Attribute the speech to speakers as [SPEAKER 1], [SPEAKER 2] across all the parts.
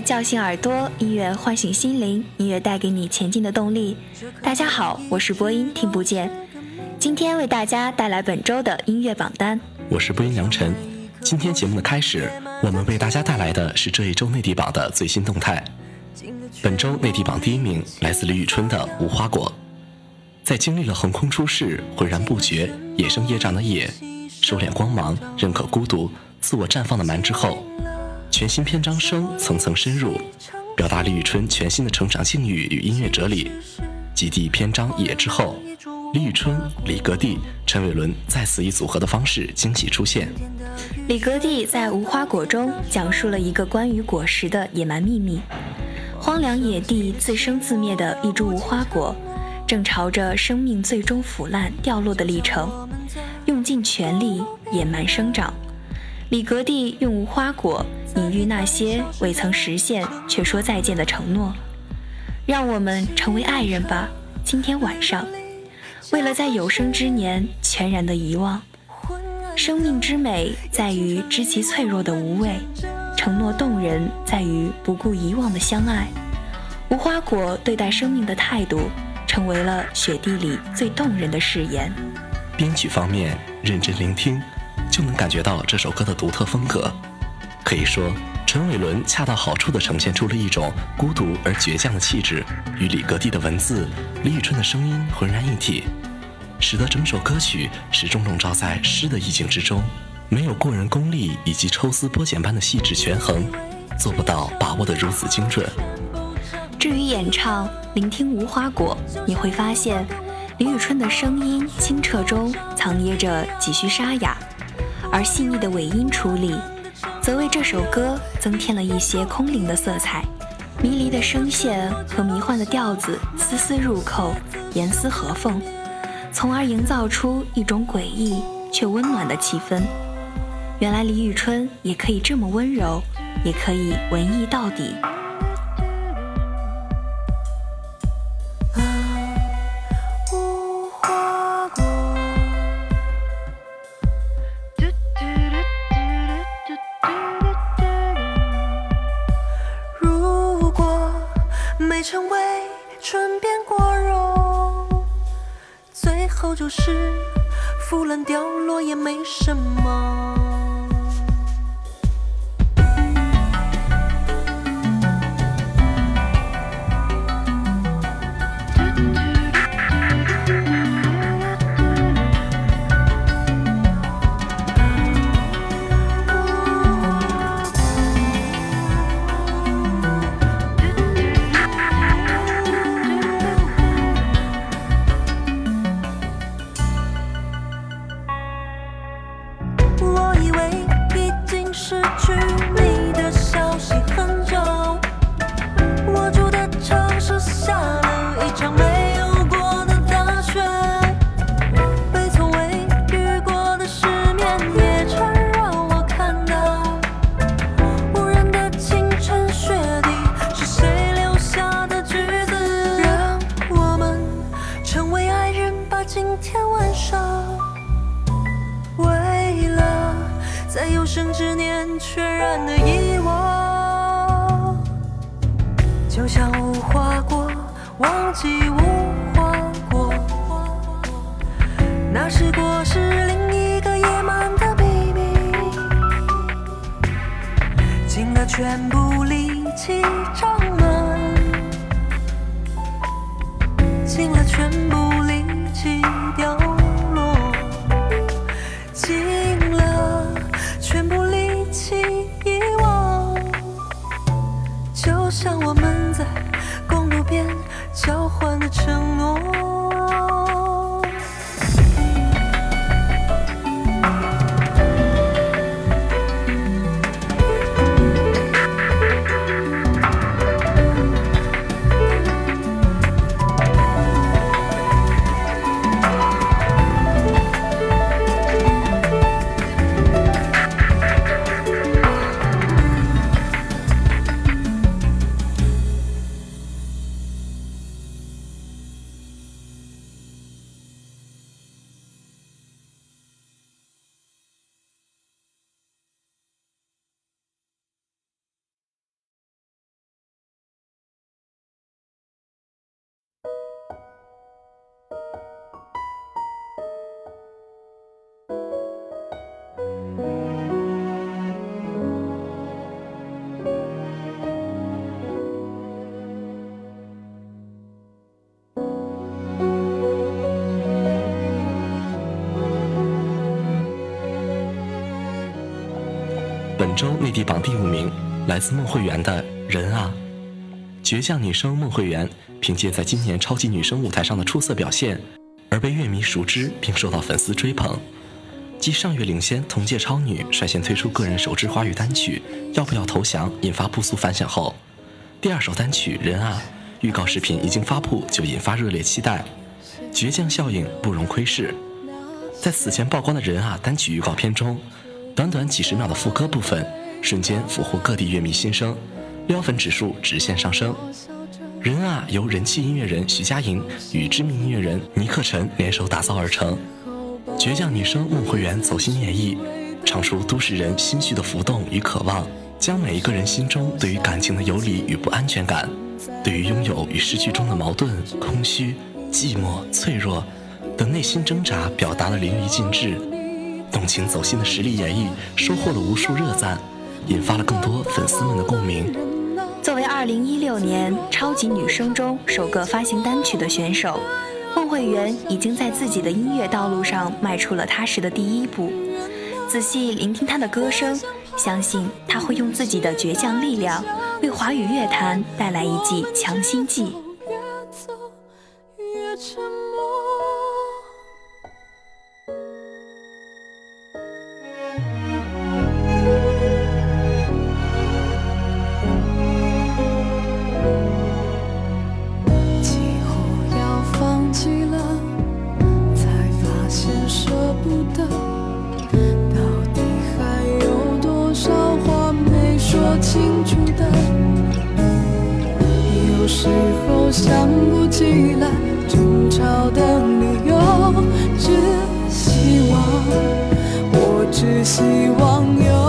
[SPEAKER 1] 叫醒耳朵，音乐唤醒心灵，音乐带给你前进的动力。大家好，我是播音听不见，今天为大家带来本周的音乐榜单。
[SPEAKER 2] 我是播音梁晨。今天节目的开始，我们为大家带来的是这一周内地榜的最新动态。本周内地榜第一名来自李宇春的《无花果》。在经历了横空出世、浑然不觉、野生野长的野，收敛光芒、认可孤独、自我绽放的蛮之后。全新篇章声层层深入，表达李宇春全新的成长境遇与音乐哲理。继第篇章《野》之后，李宇春、李格弟、陈伟伦再次以组合的方式惊喜出现。
[SPEAKER 1] 李格弟在《无花果》中讲述了一个关于果实的野蛮秘密：荒凉野地自生自灭的一株无花果，正朝着生命最终腐烂掉落的历程，用尽全力野蛮生长。李格蒂用无花果。隐喻那些未曾实现却说再见的承诺，让我们成为爱人吧。今天晚上，为了在有生之年全然的遗忘，生命之美在于知其脆弱的无畏，承诺动人在于不顾遗忘的相爱。无花果对待生命的态度，成为了雪地里最动人的誓言。
[SPEAKER 2] 编曲方面，认真聆听，就能感觉到这首歌的独特风格。可以说，陈伟伦恰到好处地呈现出了一种孤独而倔强的气质，与李格弟的文字、李宇春的声音浑然一体，使得整首歌曲始终笼罩在诗的意境之中。没有过人功力以及抽丝剥茧般的细致权衡，做不到把握得如此精准。
[SPEAKER 1] 至于演唱，聆听无花果，你会发现，李宇春的声音清澈中藏掖着几许沙哑，而细腻的尾音处理。则为这首歌增添了一些空灵的色彩，迷离的声线和迷幻的调子丝丝入扣，严丝合缝，从而营造出一种诡异却温暖的气氛。原来李宇春也可以这么温柔，也可以文艺到底。
[SPEAKER 3] 的遗忘。就像无花果，忘记无花果，那是果实另一个野蛮的秘密，尽了全部力气张
[SPEAKER 2] 本周内地榜第五名，来自孟慧圆的《人啊》。倔强女生孟慧圆凭借在今年超级女声舞台上的出色表现，而被乐迷熟知并受到粉丝追捧。继上月领先同届超女率先推出个人首支华语单曲《要不要投降》，引发不俗反响后，第二首单曲《人啊》预告视频一经发布就引发热烈期待，倔强效应不容窥视。在此前曝光的《人啊》单曲预告片中，短短几十秒的副歌部分，瞬间俘获各地乐迷心声，撩粉指数直线上升。《人啊》由人气音乐人徐佳莹与知名音乐人尼克晨联手打造而成。倔强女生孟慧圆走心演绎，唱出都市人心绪的浮动与渴望，将每一个人心中对于感情的游离与不安全感，对于拥有与失去中的矛盾、空虚、寂寞、脆弱等内心挣扎表达的淋漓尽致。动情走心的实力演绎，收获了无数热赞，引发了更多粉丝们的共鸣。
[SPEAKER 1] 作为2016年超级女声中首个发行单曲的选手。孟慧圆已经在自己的音乐道路上迈出了踏实的第一步。仔细聆听她的歌声，相信她会用自己的倔强力量，为华语乐坛带来一剂强心剂。
[SPEAKER 3] 时候想不起来争吵的理由，只希望，我只希望有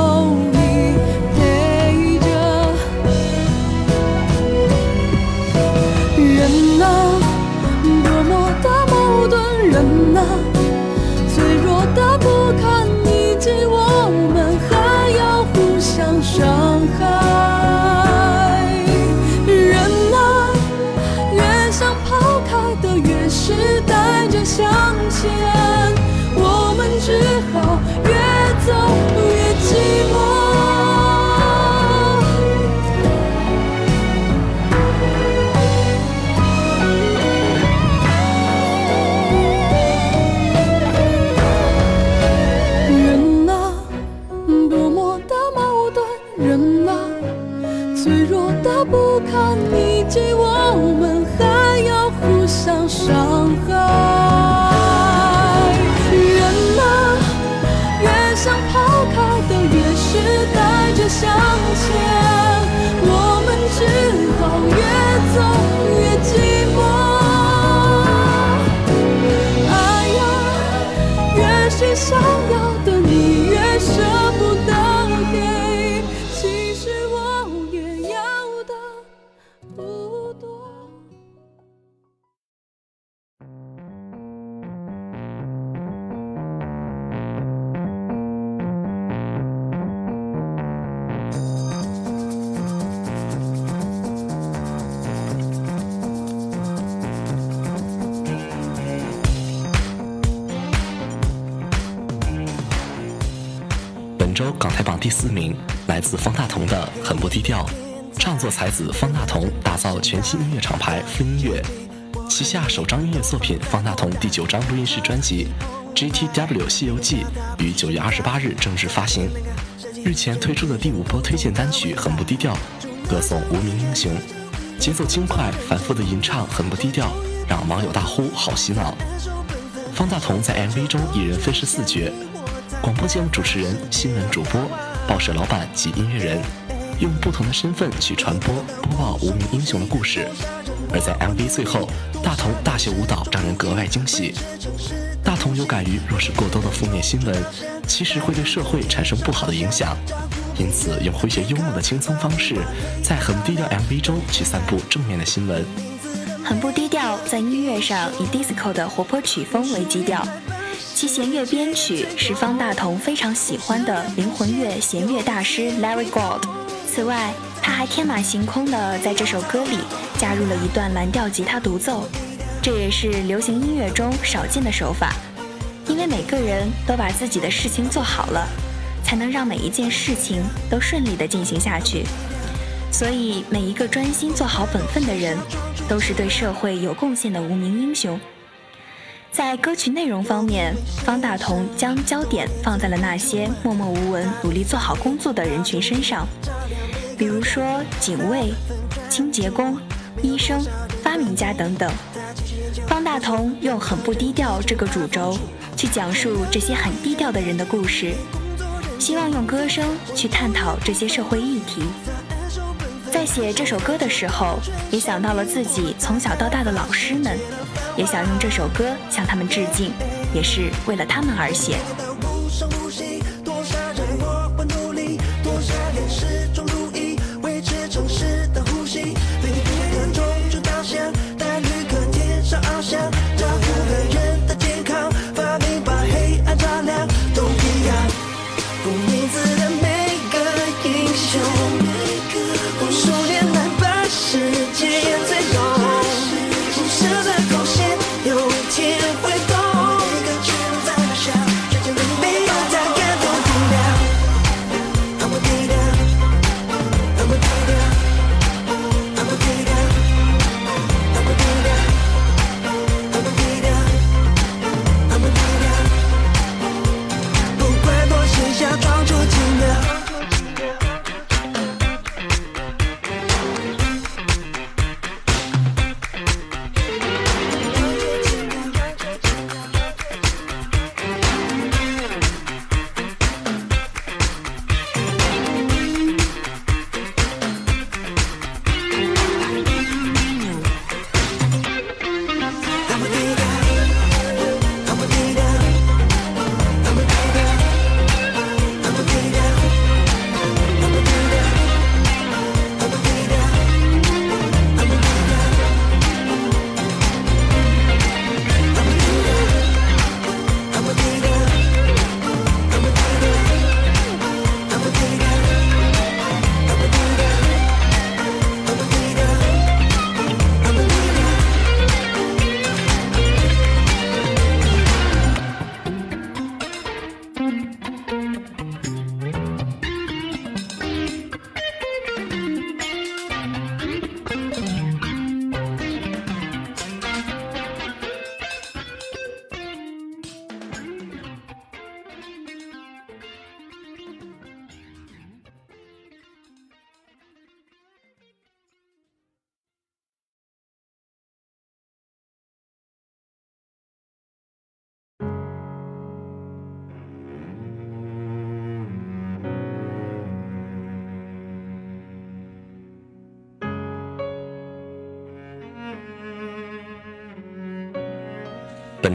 [SPEAKER 2] 第四名，来自方大同的《很不低调》。创作才子方大同打造全新音乐厂牌“风音乐”，旗下首张音乐作品方大同第九张录音室专辑《GTW 西游记》于九月二十八日正式发行。日前推出的第五波推荐单曲《很不低调》，歌颂无名英雄，节奏轻快，反复的吟唱很不低调，让网友大呼好洗脑。方大同在 MV 中一人分饰四角：广播节目主持人、新闻主播、报社老板及音乐人。用不同的身份去传播播报无名英雄的故事，而在 MV 最后，大同大秀舞蹈让人格外惊喜。大同有感于，若是过多的负面新闻，其实会对社会产生不好的影响，因此用诙谐幽默的轻松方式，在很低调 MV 中去散布正面的新闻。
[SPEAKER 1] 很不低调，在音乐上以 disco 的活泼曲风为基调，其弦乐编曲是方大同非常喜欢的灵魂乐弦乐大师 Larry Gold。此外，他还天马行空地在这首歌里加入了一段蓝调吉他独奏，这也是流行音乐中少见的手法。因为每个人都把自己的事情做好了，才能让每一件事情都顺利地进行下去。所以，每一个专心做好本分的人，都是对社会有贡献的无名英雄。在歌曲内容方面，方大同将焦点放在了那些默默无闻、努力做好工作的人群身上。比如说警卫、清洁工、医生、发明家等等，方大同用“很不低调”这个主轴去讲述这些很低调的人的故事，希望用歌声去探讨这些社会议题。在写这首歌的时候，也想到了自己从小到大的老师们，也想用这首歌向他们致敬，也是为了他们而写。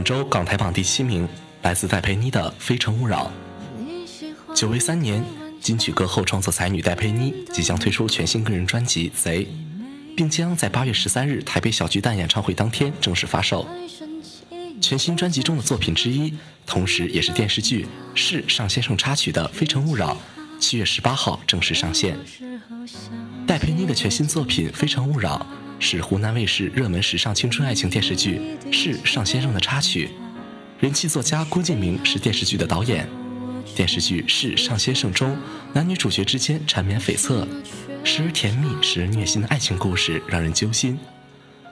[SPEAKER 2] 周港台榜第七名，来自戴佩妮的《非诚勿扰》。久违三年，金曲歌后创作才女戴佩妮即将推出全新个人专辑《贼》，并将在八月十三日台北小巨蛋演唱会当天正式发售。全新专辑中的作品之一，同时也是电视剧《是尚先生插曲》的《非诚勿扰》，七月十八号正式上线。戴佩妮的全新作品《非诚勿扰》。是湖南卫视热门时尚青春爱情电视剧《是尚先生》的插曲，人气作家郭敬明是电视剧的导演。电视剧《是上先生》中男女主角之间缠绵悱恻、时而甜蜜、时而虐心的爱情故事让人揪心，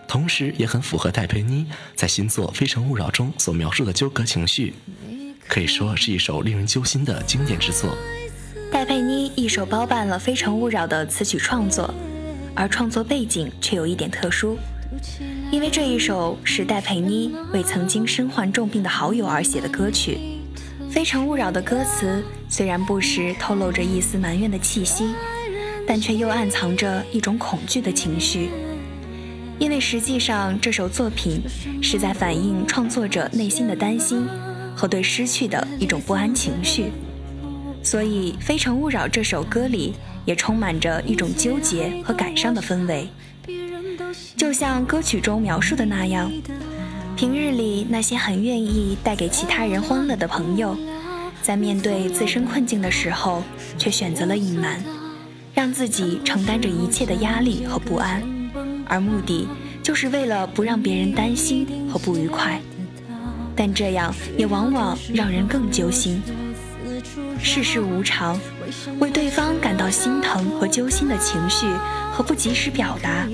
[SPEAKER 2] 同时也很符合戴佩妮在新作《非诚勿扰》中所描述的纠葛情绪，可以说是一首令人揪心的经典之作。
[SPEAKER 4] 戴佩妮一手包办了《非诚勿扰》的词曲创作，而创作背景却有一点特殊，因为这一首是戴佩妮为曾经身患重病的好友而写的歌曲。《非诚勿扰》的歌词虽然不时透露着一丝埋怨的气息，但却又暗藏着一种恐惧的情绪。因为实际上这首作品是在反映创作者内心的担心和对失去的一种不安情绪，所以《非诚勿扰》这首歌里也充满着一种纠结和感伤的氛围，就像歌曲中描述的那样。平日里，那些很愿意带给其他人欢乐的朋友，在面对自身困境的时候，却选择了隐瞒，让自己承担着一切的压力和不安，而目的就是为了不让别人担心和不愉快。但这样也往往让人更揪心。世事无常，为对方感到心疼和揪心的情绪和不及时表达。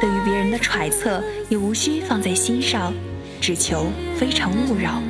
[SPEAKER 4] 对于别人的揣测，也无需放在心上，只求非诚勿扰。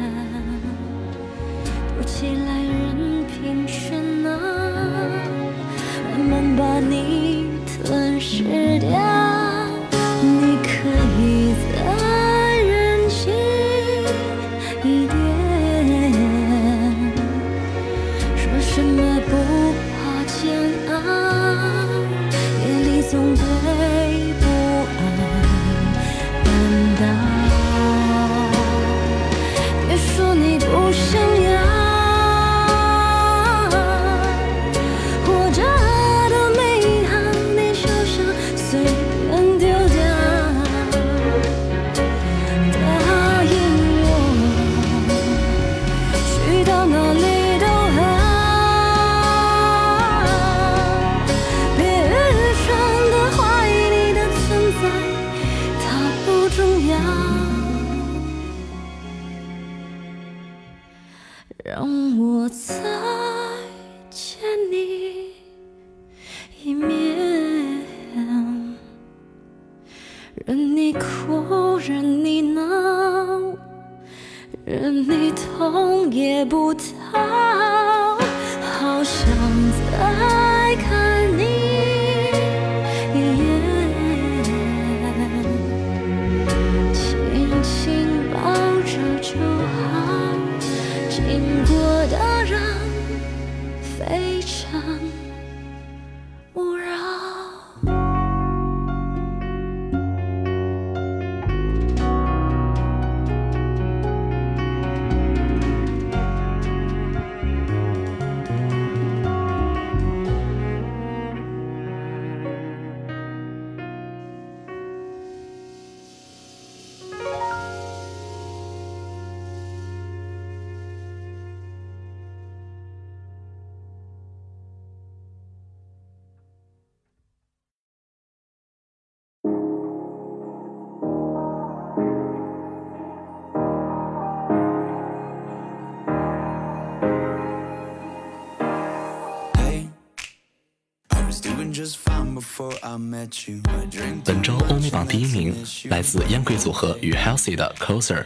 [SPEAKER 2] 本周欧美榜第一名来自烟鬼组合与 Healthy 的 Closer。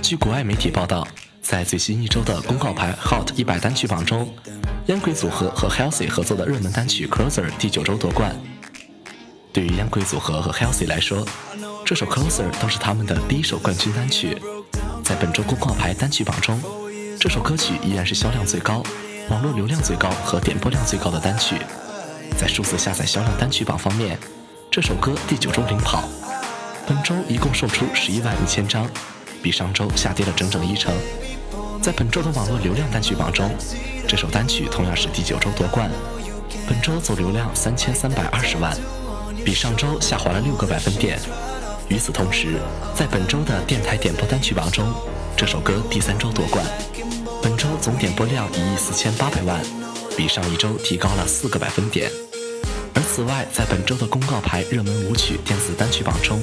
[SPEAKER 2] 据国外媒体报道，在最新一周的公告牌 Hot 一百单曲榜中，烟鬼组合和 Healthy 合作的热门单曲 Closer 第九周夺冠。对于烟鬼组合和 Healthy 来说，这首 Closer 都是他们的第一首冠军单曲。在本周公告牌单曲榜中，这首歌曲依然是销量最高、网络流量最高和点播量最高的单曲。在数字下载销量单曲榜方面，这首歌第九周领跑，本周一共售出十一万一千张，比上周下跌了整整一成。在本周的网络流量单曲榜中，这首单曲同样是第九周夺冠，本周总流量三千三百二十万，比上周下滑了六个百分点。与此同时，在本周的电台点播单曲榜中，这首歌第三周夺冠，本周总点播量一亿四千八百万。比上一周提高了四个百分点，而此外，在本周的公告牌热门舞曲电子单曲榜中，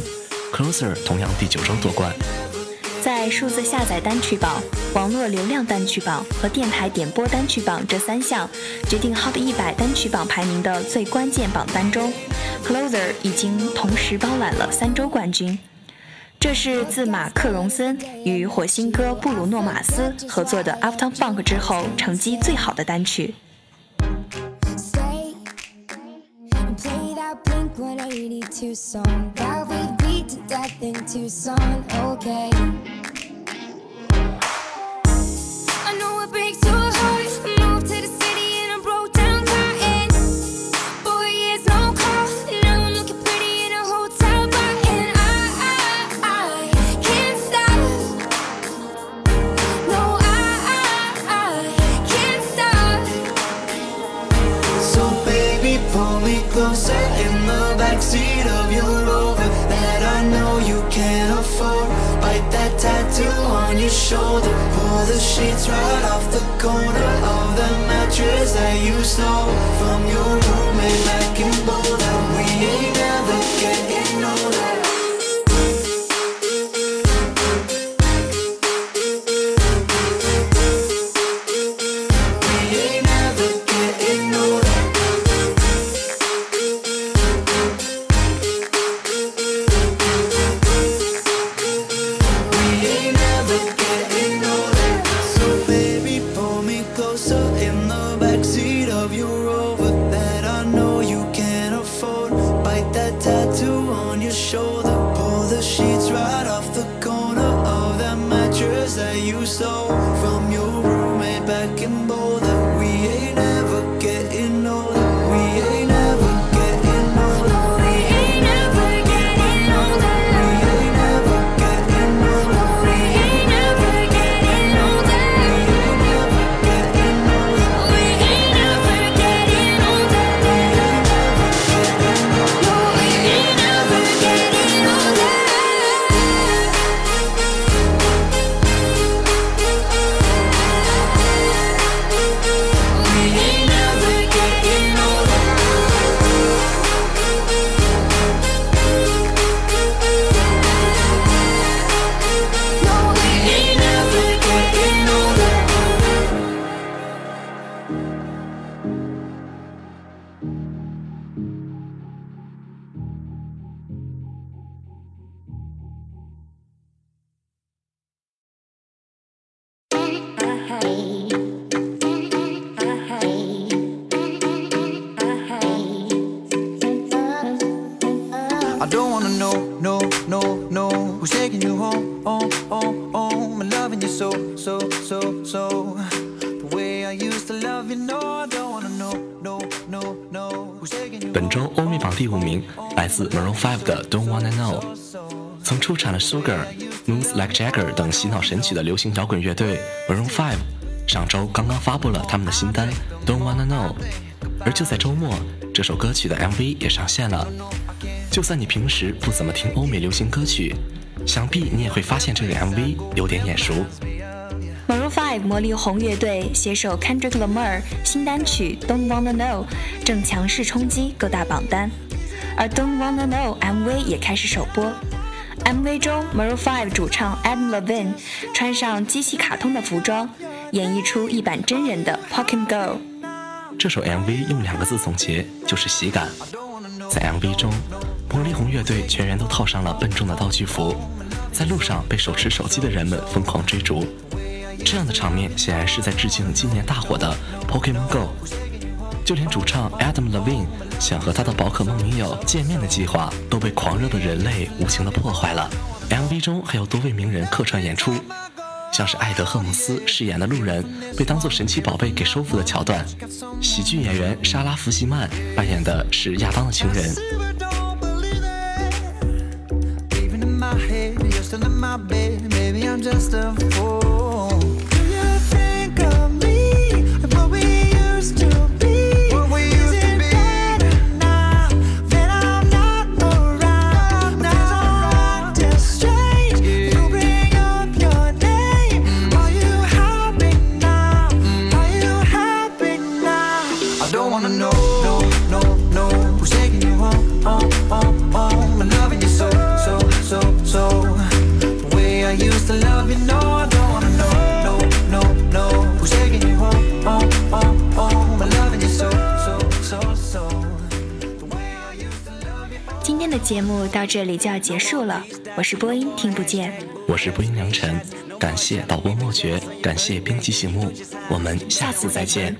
[SPEAKER 2] 《Closer》同样第九周夺冠。
[SPEAKER 1] 在数字下载单曲榜、网络流量单曲榜和电台点播单曲榜这三项决定 Hot 一百单曲榜排名的最关键榜单中，Closer 已经同时包揽了三周冠军。这是自马克·荣森与火星哥布鲁诺·马斯合作的《After Funk》之后成绩最好的单曲。
[SPEAKER 5] Miami, Tucson. Got we beat to death in Tucson, okay.
[SPEAKER 2] 本周欧美榜第五名来自 Maroon 5的 Don't Wanna Know。曾出产了 Sugar、Moves Like Jagger 等洗脑神曲的流行摇滚乐队 Maroon 5，上周刚刚发布了他们的新单 Don't Wanna Know。而就在周末，这首歌曲的 MV 也上线了。就算你平时不怎么听欧美流行歌曲，想必你也会发现这个 MV 有点眼熟。
[SPEAKER 1] Maroon 5魔力红乐队携手 Kendrick Lamar 新单曲 Don't Wanna Know 正强势冲击各大榜单，而 Don't Wanna Know MV 也开始首播。MV 中，Maroon 5主唱 Adam Levine 穿上机器卡通的服装，演绎出一版真人的 Pokemon Go。
[SPEAKER 2] 这首 MV 用两个字总结，就是喜感。在 MV 中，魔力红乐队全员都套上了笨重的道具服，在路上被手持手机的人们疯狂追逐。这样的场面显然是在致敬今年大火的 Pokemon Go，就连主唱 Adam Levine 想和他的宝可梦女友见面的计划都被狂热的人类无情的破坏了。MV 中还有多位名人客串演出，像是艾德赫姆斯饰演的路人被当做神奇宝贝给收服的桥段，喜剧演员莎拉弗西曼扮演的是亚当的情人。
[SPEAKER 6] my head, you're still in my bed. Maybe I'm
[SPEAKER 1] just a fool. 这里就要结束了，我是播音听不见，
[SPEAKER 5] 我是播音良辰，感谢导播莫觉，感谢编辑醒目，我们下次再见。